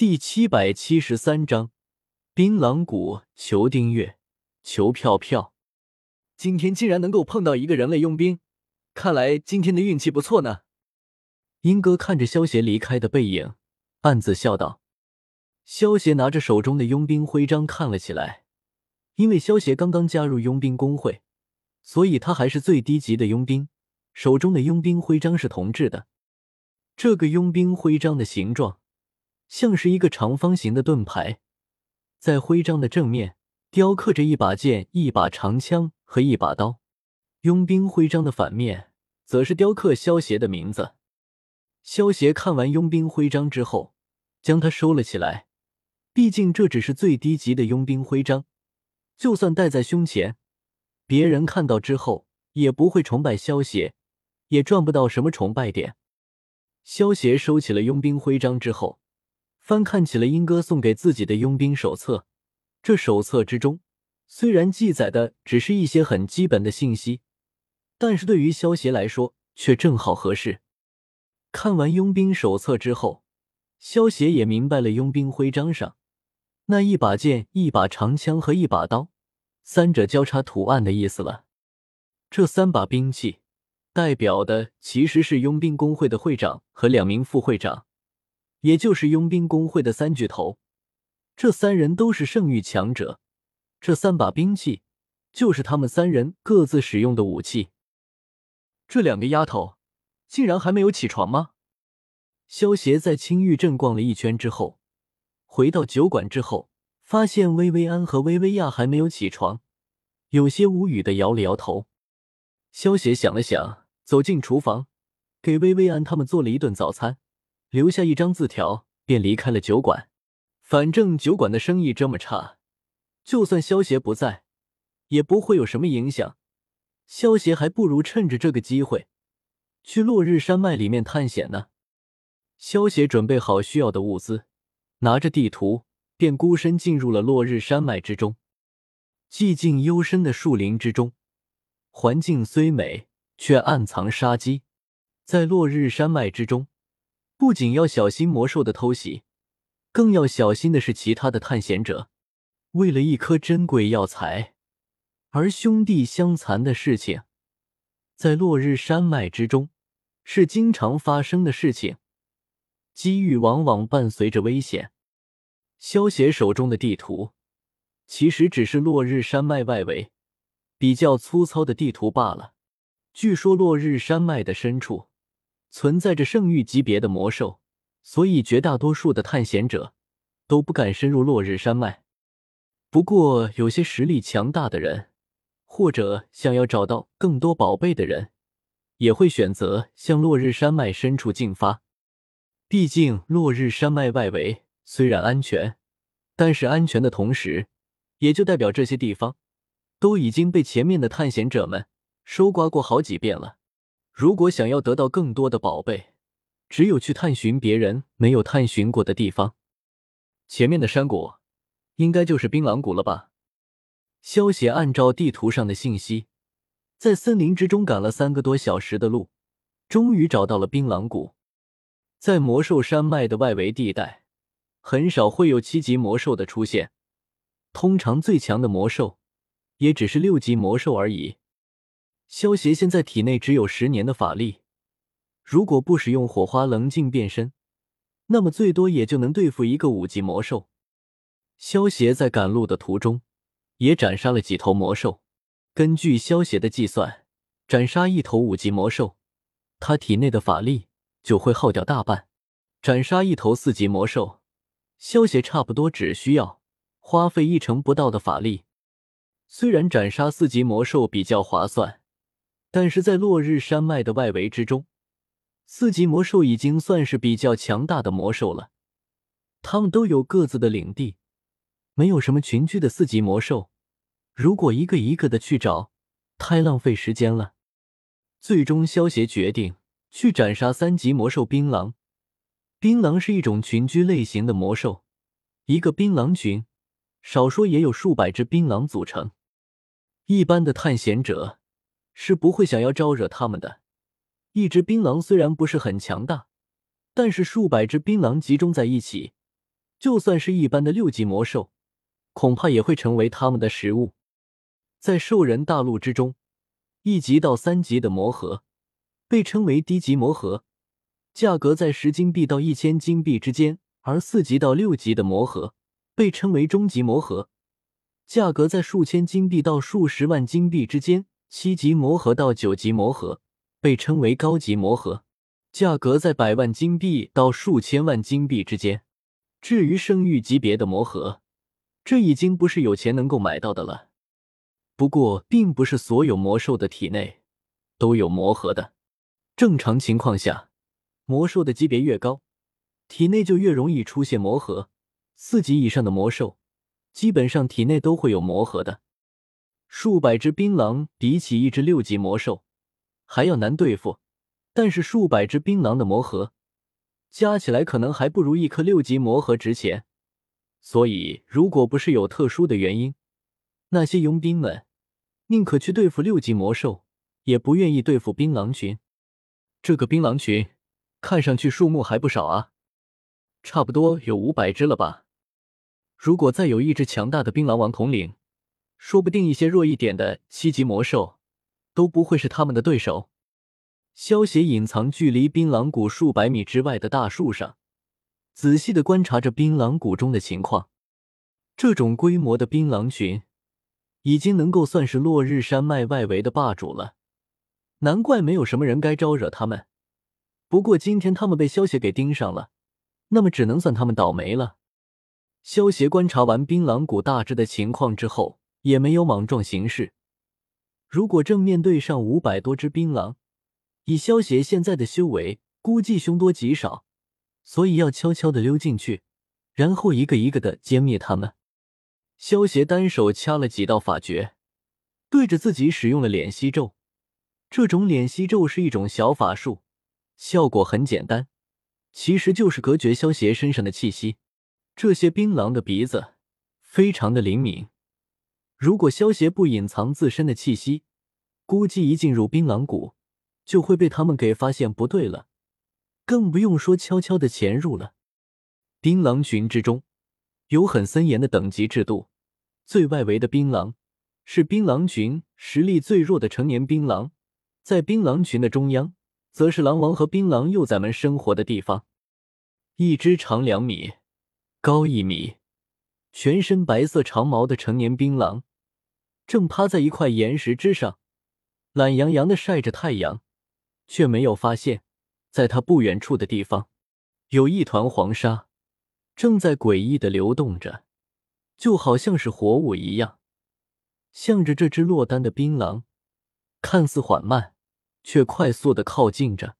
第七百七十三章，槟榔谷。求订阅，求票票。今天竟然能够碰到一个人类佣兵，看来今天的运气不错呢。英哥看着萧协离开的背影，暗自笑道。萧协拿着手中的佣兵徽章看了起来，因为萧协刚刚加入佣兵工会，所以他还是最低级的佣兵，手中的佣兵徽章是铜制的。这个佣兵徽章的形状。像是一个长方形的盾牌，在徽章的正面雕刻着一把剑、一把长枪和一把刀。佣兵徽章的反面则是雕刻萧协的名字。萧协看完佣兵徽章之后，将它收了起来。毕竟这只是最低级的佣兵徽章，就算戴在胸前，别人看到之后也不会崇拜萧协，也赚不到什么崇拜点。萧协收起了佣兵徽章之后。翻看起了英哥送给自己的佣兵手册，这手册之中虽然记载的只是一些很基本的信息，但是对于萧协来说却正好合适。看完佣兵手册之后，萧协也明白了佣兵徽章上那一把剑、一把长枪和一把刀三者交叉图案的意思了。这三把兵器代表的其实是佣兵工会的会长和两名副会长。也就是佣兵工会的三巨头，这三人都是圣域强者，这三把兵器就是他们三人各自使用的武器。这两个丫头竟然还没有起床吗？萧协在青玉镇逛了一圈之后，回到酒馆之后，发现薇薇安和薇薇亚还没有起床，有些无语的摇了摇头。萧协想了想，走进厨房，给薇薇安他们做了一顿早餐。留下一张字条，便离开了酒馆。反正酒馆的生意这么差，就算萧协不在，也不会有什么影响。萧协还不如趁着这个机会，去落日山脉里面探险呢。萧协准备好需要的物资，拿着地图，便孤身进入了落日山脉之中。寂静幽深的树林之中，环境虽美，却暗藏杀机。在落日山脉之中。不仅要小心魔兽的偷袭，更要小心的是其他的探险者。为了一颗珍贵药材而兄弟相残的事情，在落日山脉之中是经常发生的事情。机遇往往伴随着危险。萧协手中的地图其实只是落日山脉外围比较粗糙的地图罢了。据说落日山脉的深处。存在着圣域级别的魔兽，所以绝大多数的探险者都不敢深入落日山脉。不过，有些实力强大的人，或者想要找到更多宝贝的人，也会选择向落日山脉深处进发。毕竟，落日山脉外围虽然安全，但是安全的同时，也就代表这些地方都已经被前面的探险者们收刮过好几遍了。如果想要得到更多的宝贝，只有去探寻别人没有探寻过的地方。前面的山谷，应该就是槟榔谷了吧？萧协按照地图上的信息，在森林之中赶了三个多小时的路，终于找到了槟榔谷。在魔兽山脉的外围地带，很少会有七级魔兽的出现，通常最强的魔兽也只是六级魔兽而已。萧协现在体内只有十年的法力，如果不使用火花棱镜变身，那么最多也就能对付一个五级魔兽。萧协在赶路的途中，也斩杀了几头魔兽。根据萧协的计算，斩杀一头五级魔兽，他体内的法力就会耗掉大半；斩杀一头四级魔兽，萧协差不多只需要花费一成不到的法力。虽然斩杀四级魔兽比较划算。但是在落日山脉的外围之中，四级魔兽已经算是比较强大的魔兽了。他们都有各自的领地，没有什么群居的四级魔兽。如果一个一个的去找，太浪费时间了。最终，萧协决定去斩杀三级魔兽槟榔。槟榔是一种群居类型的魔兽，一个槟榔群，少说也有数百只槟榔组成。一般的探险者。是不会想要招惹他们的。一只槟榔虽然不是很强大，但是数百只槟榔集中在一起，就算是一般的六级魔兽，恐怕也会成为他们的食物。在兽人大陆之中，一级到三级的魔盒被称为低级魔盒，价格在十金币到一千金币之间；而四级到六级的魔盒被称为中级魔盒，价格在数千金币到数十万金币之间；七级魔核到九级魔核被称为高级魔核，价格在百万金币到数千万金币之间。至于圣域级别的魔核，这已经不是有钱能够买到的了。不过，并不是所有魔兽的体内都有魔核的。正常情况下，魔兽的级别越高，体内就越容易出现魔核。四级以上的魔兽，基本上体内都会有魔核的。数百只槟榔比起一只六级魔兽还要难对付，但是数百只槟榔的魔核加起来可能还不如一颗六级魔核值钱。所以，如果不是有特殊的原因，那些佣兵们。宁可去对付六级魔兽，也不愿意对付槟榔群。这个槟榔群看上去数目还不少啊，差不多有五百只了吧。如果再有一只强大的槟榔王统领，说不定一些弱一点的七级魔兽都不会是他们的对手。萧协隐藏距离槟榔谷数百米之外的大树上，仔细的观察着槟榔谷中的情况。这种规模的槟榔群。已经能够算是落日山脉外围的霸主了，难怪没有什么人该招惹他们。不过今天他们被萧协给盯上了，那么只能算他们倒霉了。萧协观察完槟榔谷大致的情况之后，也没有莽撞行事。如果正面对上五百多只槟榔，以萧协现在的修为，估计凶多吉少，所以要悄悄的溜进去，然后一个一个的歼灭他们。萧协单手掐了几道法诀，对着自己使用了敛息咒。这种敛息咒是一种小法术，效果很简单，其实就是隔绝萧协身上的气息。这些槟榔的鼻子非常的灵敏，如果萧协不隐藏自身的气息，估计一进入槟榔谷就会被他们给发现不对了，更不用说悄悄的潜入了。槟榔群之中有很森严的等级制度。最外围的槟榔是槟榔群实力最弱的成年槟榔，在槟榔群的中央，则是狼王和槟榔幼崽们生活的地方。一只长两米、高一米、全身白色长毛的成年槟榔，正趴在一块岩石之上，懒洋洋的晒着太阳，却没有发现，在他不远处的地方，有一团黄沙，正在诡异的流动着。就好像是活物一样，向着这只落单的槟榔，看似缓慢，却快速的靠近着。